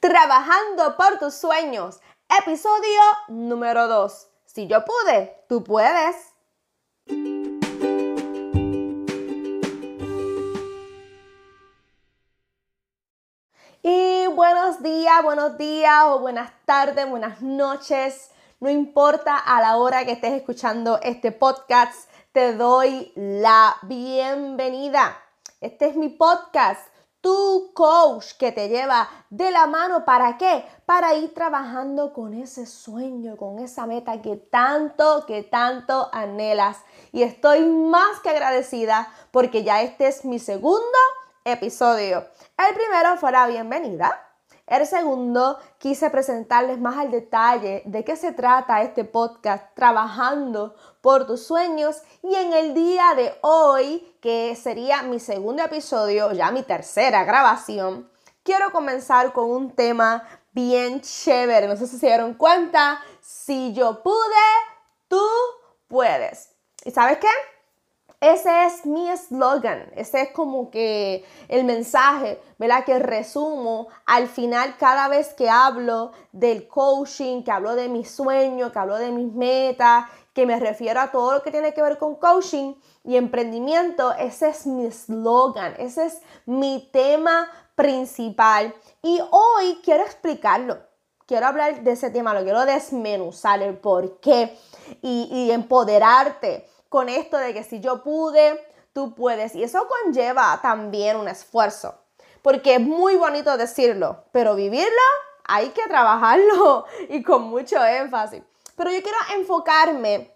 Trabajando por tus sueños, episodio número 2. Si yo pude, tú puedes. Y buenos días, buenos días o buenas tardes, buenas noches. No importa a la hora que estés escuchando este podcast, te doy la bienvenida. Este es mi podcast tu coach que te lleva de la mano. ¿Para qué? Para ir trabajando con ese sueño, con esa meta que tanto, que tanto anhelas. Y estoy más que agradecida porque ya este es mi segundo episodio. El primero fue la bienvenida el segundo, quise presentarles más al detalle de qué se trata este podcast, trabajando por tus sueños. Y en el día de hoy, que sería mi segundo episodio, ya mi tercera grabación, quiero comenzar con un tema bien chévere. No sé si se dieron cuenta. Si yo pude, tú puedes. ¿Y sabes qué? Ese es mi eslogan, ese es como que el mensaje, ¿verdad? Que resumo al final cada vez que hablo del coaching, que hablo de mis sueños, que hablo de mis metas, que me refiero a todo lo que tiene que ver con coaching y emprendimiento, ese es mi eslogan, ese es mi tema principal. Y hoy quiero explicarlo, quiero hablar de ese tema, lo quiero desmenuzar, el por qué y, y empoderarte con esto de que si yo pude, tú puedes. Y eso conlleva también un esfuerzo, porque es muy bonito decirlo, pero vivirlo hay que trabajarlo y con mucho énfasis. Pero yo quiero enfocarme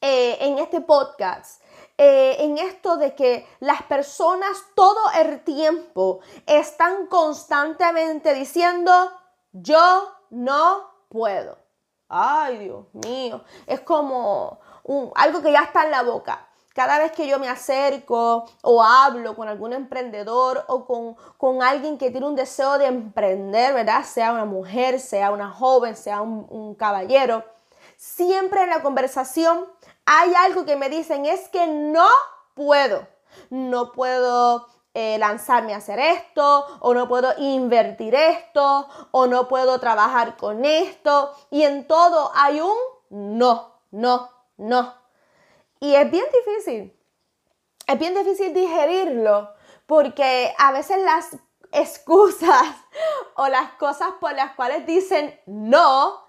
eh, en este podcast. Eh, en esto de que las personas todo el tiempo están constantemente diciendo, yo no puedo. Ay, Dios mío, es como algo que ya está en la boca. Cada vez que yo me acerco o hablo con algún emprendedor o con, con alguien que tiene un deseo de emprender, ¿verdad? Sea una mujer, sea una joven, sea un, caballero, siempre en la conversación hay algo que me dicen, es que no puedo, no puedo eh, lanzarme a hacer esto, o no puedo invertir esto, o no puedo trabajar con esto. Y en todo hay un no, no, no. Y es bien difícil. Es bien difícil digerirlo porque a veces las excusas o las cosas por las cuales dicen no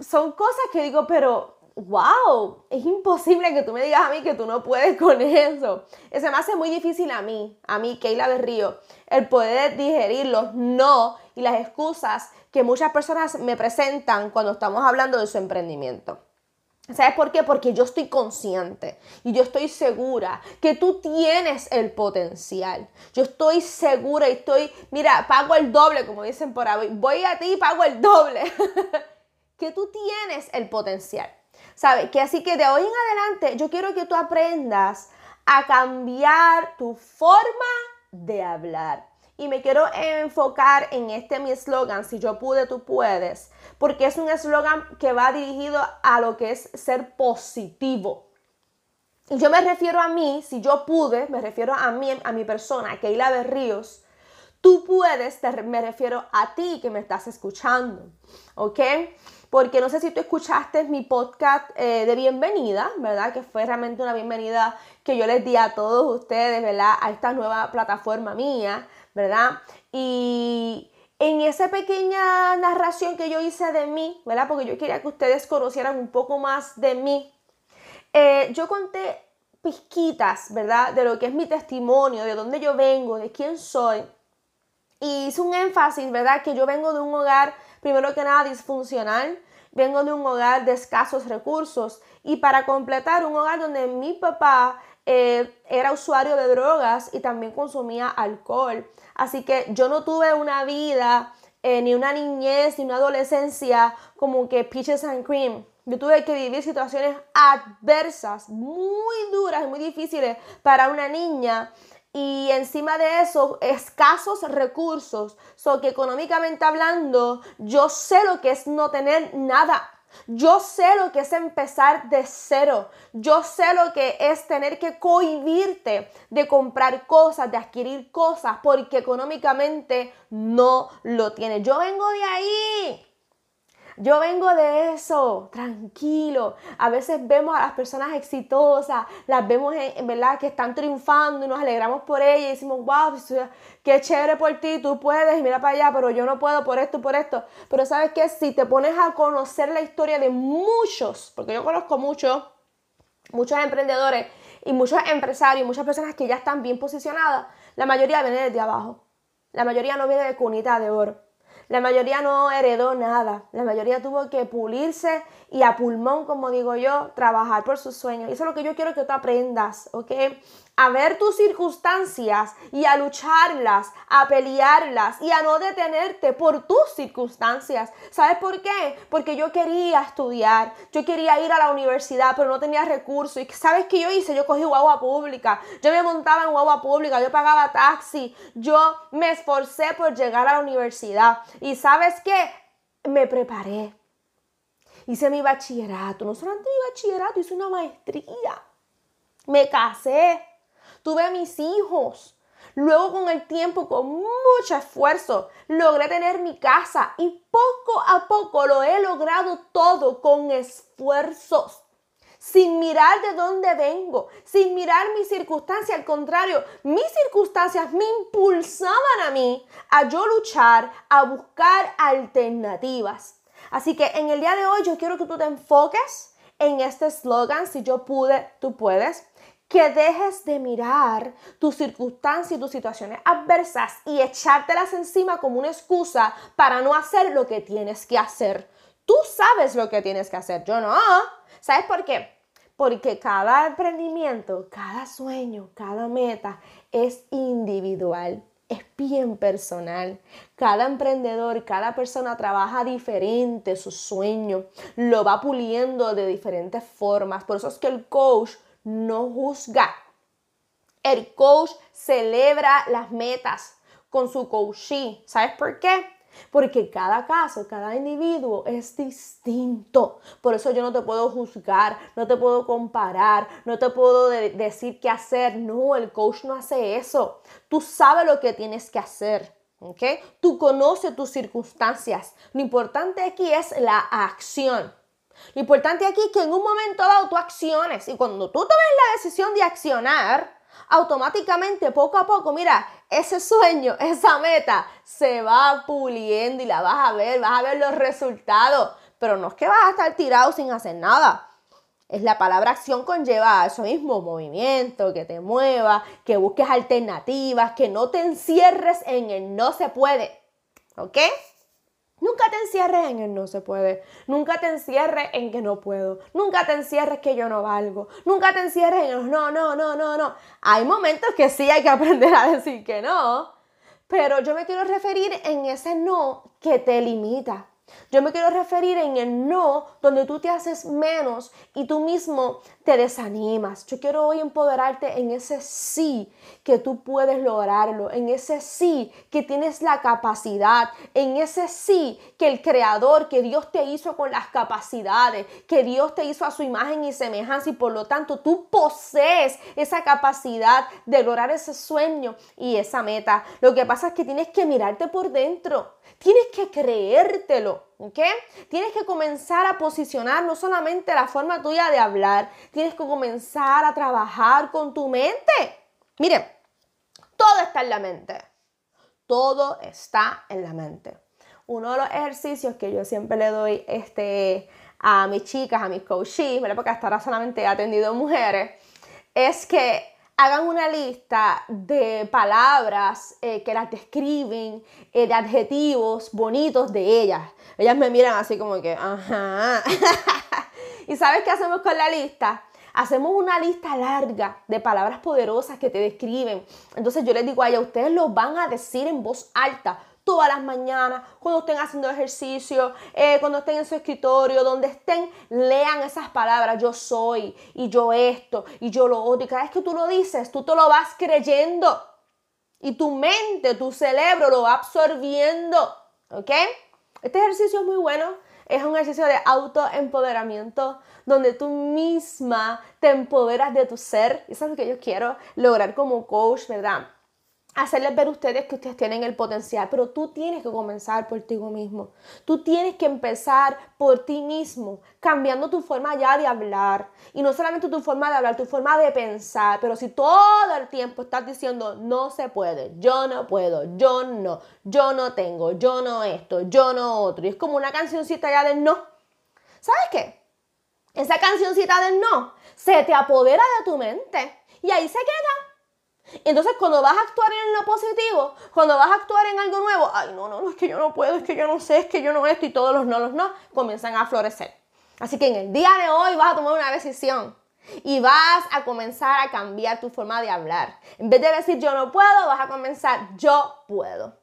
son cosas que digo, pero wow, es imposible que tú me digas a mí que tú no puedes con eso. Eso me hace muy difícil a mí, a mí, Keila Berrío, el poder digerir los no y las excusas que muchas personas me presentan cuando estamos hablando de su emprendimiento. ¿Sabes por qué? Porque yo estoy consciente y yo estoy segura que tú tienes el potencial. Yo estoy segura y estoy, mira, pago el doble, como dicen por ahí. Voy a ti y pago el doble. que tú tienes el potencial. ¿Sabes? Que así que de hoy en adelante yo quiero que tú aprendas a cambiar tu forma de hablar. Y me quiero enfocar en este mi eslogan, si yo pude, tú puedes, porque es un eslogan que va dirigido a lo que es ser positivo. Y yo me refiero a mí, si yo pude, me refiero a mí, a mi persona, Keila Berríos. Tú puedes, me refiero a ti que me estás escuchando, ¿ok? Porque no sé si tú escuchaste mi podcast eh, de bienvenida, ¿verdad? Que fue realmente una bienvenida que yo les di a todos ustedes, ¿verdad? A esta nueva plataforma mía. ¿Verdad? Y en esa pequeña narración que yo hice de mí, ¿verdad? Porque yo quería que ustedes conocieran un poco más de mí, eh, yo conté pizquitas, ¿verdad? De lo que es mi testimonio, de dónde yo vengo, de quién soy. Y hice un énfasis, ¿verdad? Que yo vengo de un hogar, primero que nada, disfuncional. Vengo de un hogar de escasos recursos. Y para completar, un hogar donde mi papá eh, era usuario de drogas y también consumía alcohol. Así que yo no tuve una vida, eh, ni una niñez, ni una adolescencia como que peaches and cream. Yo tuve que vivir situaciones adversas, muy duras y muy difíciles para una niña. Y encima de eso, escasos recursos. So que económicamente hablando, yo sé lo que es no tener nada. Yo sé lo que es empezar de cero. Yo sé lo que es tener que cohibirte de comprar cosas, de adquirir cosas, porque económicamente no lo tienes. Yo vengo de ahí. Yo vengo de eso, tranquilo. A veces vemos a las personas exitosas, las vemos en, verdad que están triunfando y nos alegramos por ellas y decimos, wow, pues, qué chévere por ti, tú puedes, y mira para allá, pero yo no puedo por esto por esto. Pero sabes que si te pones a conocer la historia de muchos, porque yo conozco muchos, muchos emprendedores y muchos empresarios, muchas personas que ya están bien posicionadas, la mayoría viene desde abajo. La mayoría no viene de cunita de oro. La mayoría no heredó nada. La mayoría tuvo que pulirse y a pulmón, como digo yo, trabajar por sus sueños. Y eso es lo que yo quiero que tú aprendas, ¿ok? A ver tus circunstancias y a lucharlas, a pelearlas y a no detenerte por tus circunstancias. ¿Sabes por qué? Porque yo quería estudiar, yo quería ir a la universidad, pero no tenía recursos. ¿Y sabes qué yo hice? Yo cogí guagua pública, yo me montaba en guagua pública, yo pagaba taxi, yo me esforcé por llegar a la universidad. ¿Y sabes qué? Me preparé hice mi bachillerato, no solamente mi bachillerato, hice una maestría, me casé, tuve mis hijos. Luego con el tiempo, con mucho esfuerzo, logré tener mi casa y poco a poco lo he logrado todo con esfuerzos sin mirar de dónde vengo, sin mirar mis circunstancias. Al contrario, mis circunstancias me impulsaban a mí a yo luchar, a buscar alternativas. Así que en el día de hoy yo quiero que tú te enfoques en este slogan, si yo pude, tú puedes. Que dejes de mirar tus circunstancias y tus situaciones adversas y echártelas encima como una excusa para no hacer lo que tienes que hacer. Tú sabes lo que tienes que hacer, yo no. ¿Sabes por qué? Porque cada emprendimiento, cada sueño, cada meta es individual es bien personal. Cada emprendedor, cada persona trabaja diferente su sueño, lo va puliendo de diferentes formas. Por eso es que el coach no juzga. El coach celebra las metas con su coachee. ¿Sabes por qué? Porque cada caso, cada individuo es distinto. Por eso yo no te puedo juzgar, no te puedo comparar, no te puedo decir qué hacer. No, el coach no hace eso. Tú sabes lo que tienes que hacer. ¿ok? Tú conoces tus circunstancias. Lo importante aquí es la acción. Lo importante aquí es que en un momento dado tú acciones y cuando tú tomes la decisión de accionar, automáticamente, poco a poco, mira, ese sueño, esa meta se va puliendo y la vas a ver, vas a ver los resultados. Pero no es que vas a estar tirado sin hacer nada. Es la palabra acción conlleva eso mismo, movimiento, que te mueva, que busques alternativas, que no te encierres en el no se puede. ¿Ok? Nunca te encierres en el no se puede. Nunca te encierres en que no puedo. Nunca te encierres que yo no valgo. Nunca te encierres en el no, no, no, no, no. Hay momentos que sí hay que aprender a decir que no. Pero yo me quiero referir en ese no que te limita. Yo me quiero referir en el no, donde tú te haces menos y tú mismo te desanimas. Yo quiero hoy empoderarte en ese sí que tú puedes lograrlo, en ese sí que tienes la capacidad, en ese sí que el creador, que Dios te hizo con las capacidades, que Dios te hizo a su imagen y semejanza y por lo tanto tú posees esa capacidad de lograr ese sueño y esa meta. Lo que pasa es que tienes que mirarte por dentro, tienes que creértelo. ¿Ok? Tienes que comenzar a posicionar no solamente la forma tuya de hablar, tienes que comenzar a trabajar con tu mente. Miren, todo está en la mente. Todo está en la mente. Uno de los ejercicios que yo siempre le doy este, a mis chicas, a mis coaches, porque hasta ahora solamente he atendido mujeres, es que hagan una lista de palabras eh, que las describen, eh, de adjetivos bonitos de ellas. Ellas me miran así como que, ajá. ¿Y sabes qué hacemos con la lista? Hacemos una lista larga de palabras poderosas que te describen. Entonces yo les digo a ellas, ustedes lo van a decir en voz alta todas las mañanas, cuando estén haciendo ejercicio, eh, cuando estén en su escritorio, donde estén, lean esas palabras, yo soy, y yo esto, y yo lo otro. Y cada vez que tú lo dices, tú te lo vas creyendo. Y tu mente, tu cerebro lo va absorbiendo. ¿Ok? Este ejercicio es muy bueno. es un ejercicio de autoempoderamiento donde tú misma te empoderas de tu ser. Eso es lo que yo quiero lograr como coach, ¿verdad? Hacerles ver ustedes que ustedes tienen el potencial, pero tú tienes que comenzar por ti mismo. Tú tienes que empezar por ti mismo, cambiando tu forma ya de hablar. Y no solamente tu forma de hablar, tu forma de pensar. Pero si todo el tiempo estás diciendo, no se puede, yo no puedo, yo no, yo no tengo, yo no esto, yo no otro. Y es como una cancioncita ya del no. ¿Sabes qué? Esa cancioncita del no se te apodera de tu mente y ahí se queda. Entonces, cuando vas a actuar en lo positivo, cuando vas a actuar en algo nuevo, ay, no, no, no, es que yo no puedo, es que yo no sé, es que yo no esto y todos los no, los no, comienzan a florecer. Así que en el día de hoy vas a tomar una decisión y vas a comenzar a cambiar tu forma de hablar. En vez de decir yo no puedo, vas a comenzar yo puedo.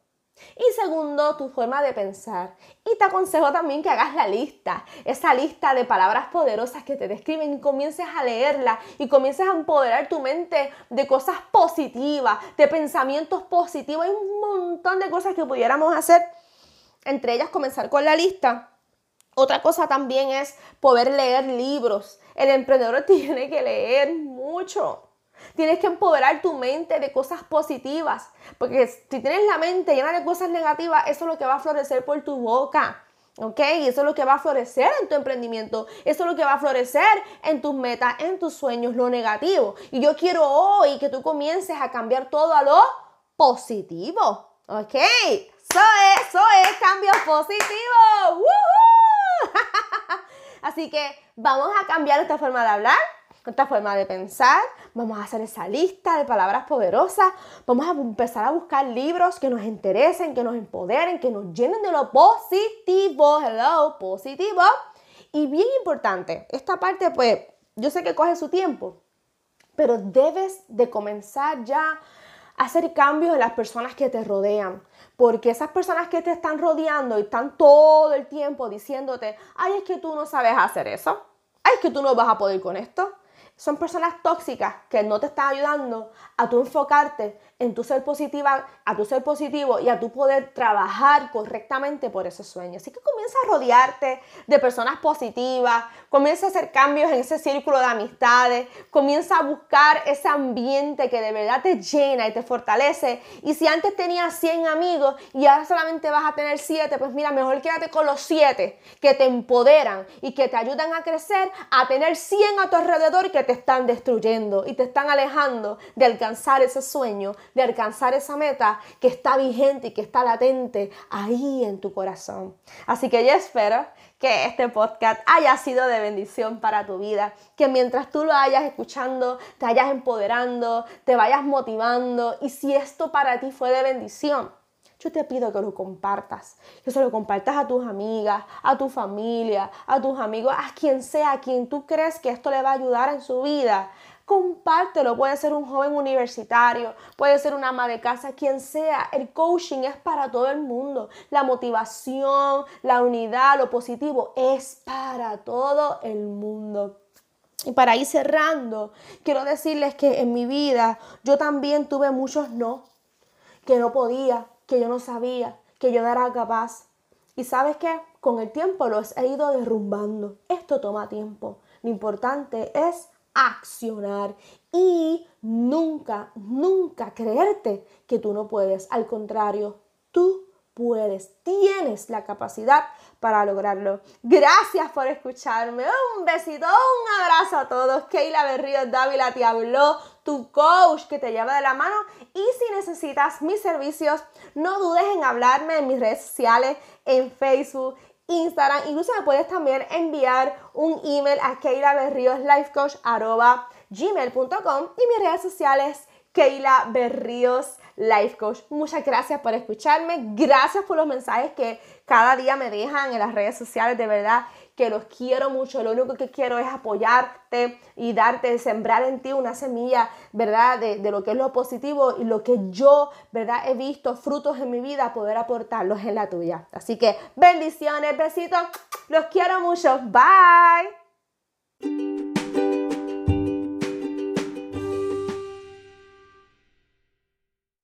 Y segundo, tu forma de pensar. Y te aconsejo también que hagas la lista, esa lista de palabras poderosas que te describen y comiences a leerla y comiences a empoderar tu mente de cosas positivas, de pensamientos positivos. Hay un montón de cosas que pudiéramos hacer. Entre ellas comenzar con la lista. Otra cosa también es poder leer libros. El emprendedor tiene que leer mucho. Tienes que empoderar tu mente de cosas positivas, porque si tienes la mente llena de cosas negativas, eso es lo que va a florecer por tu boca. ¿Ok? Y eso es lo que va a florecer en tu emprendimiento. Eso es lo que va a florecer en tus metas, en tus sueños, lo negativo. Y yo quiero hoy que tú comiences a cambiar todo a lo positivo. ¿Ok? Eso es, eso es cambio positivo. Así que vamos a cambiar nuestra forma de hablar nuestra forma de pensar, vamos a hacer esa lista de palabras poderosas, vamos a empezar a buscar libros que nos interesen, que nos empoderen, que nos llenen de lo positivo, hello, positivo. Y bien importante, esta parte pues yo sé que coge su tiempo, pero debes de comenzar ya a hacer cambios en las personas que te rodean. Porque esas personas que te están rodeando y están todo el tiempo diciéndote, ay, es que tú no sabes hacer eso, ay, es que tú no vas a poder con esto, son personas tóxicas que no te están ayudando a tu enfocarte en tu ser positiva, a tu ser positivo y a tu poder trabajar correctamente por ese sueño. Así que comienza a rodearte de personas positivas, comienza a hacer cambios en ese círculo de amistades, comienza a buscar ese ambiente que de verdad te llena y te fortalece. Y si antes tenías 100 amigos y ahora solamente vas a tener 7, pues mira, mejor quédate con los 7 que te empoderan y que te ayudan a crecer, a tener 100 a tu alrededor que te están destruyendo y te están alejando de alcanzar ese sueño de alcanzar esa meta que está vigente y que está latente ahí en tu corazón. Así que yo espero que este podcast haya sido de bendición para tu vida, que mientras tú lo hayas escuchando, te hayas empoderando, te vayas motivando y si esto para ti fue de bendición, yo te pido que lo compartas, que se lo compartas a tus amigas, a tu familia, a tus amigos, a quien sea, a quien tú crees que esto le va a ayudar en su vida, compártelo. Puede ser un joven universitario, puede ser una ama de casa, quien sea. El coaching es para todo el mundo. La motivación, la unidad, lo positivo es para todo el mundo. Y para ir cerrando, quiero decirles que en mi vida yo también tuve muchos no, que no podía, que yo no sabía, que yo no era capaz. Y sabes qué, con el tiempo los he ido derrumbando. Esto toma tiempo. Lo importante es accionar y nunca, nunca creerte que tú no puedes. Al contrario, tú puedes, tienes la capacidad para lograrlo. Gracias por escucharme. Un besito, un abrazo a todos. Keila Berrío Dávila te habló, tu coach que te lleva de la mano. Y si necesitas mis servicios, no dudes en hablarme en mis redes sociales, en Facebook, Instagram. Incluso me puedes también enviar un email a gmail.com y mis redes sociales Keila Berríos Life Coach. Muchas gracias por escucharme. Gracias por los mensajes que cada día me dejan en las redes sociales. De verdad que los quiero mucho. Lo único que quiero es apoyarte y darte, sembrar en ti una semilla, ¿verdad? De, lo que es lo positivo y lo que yo, ¿verdad? He visto frutos en mi vida, poder aportarlos en la tuya. Así que bendiciones, besitos. Los quiero mucho. Bye.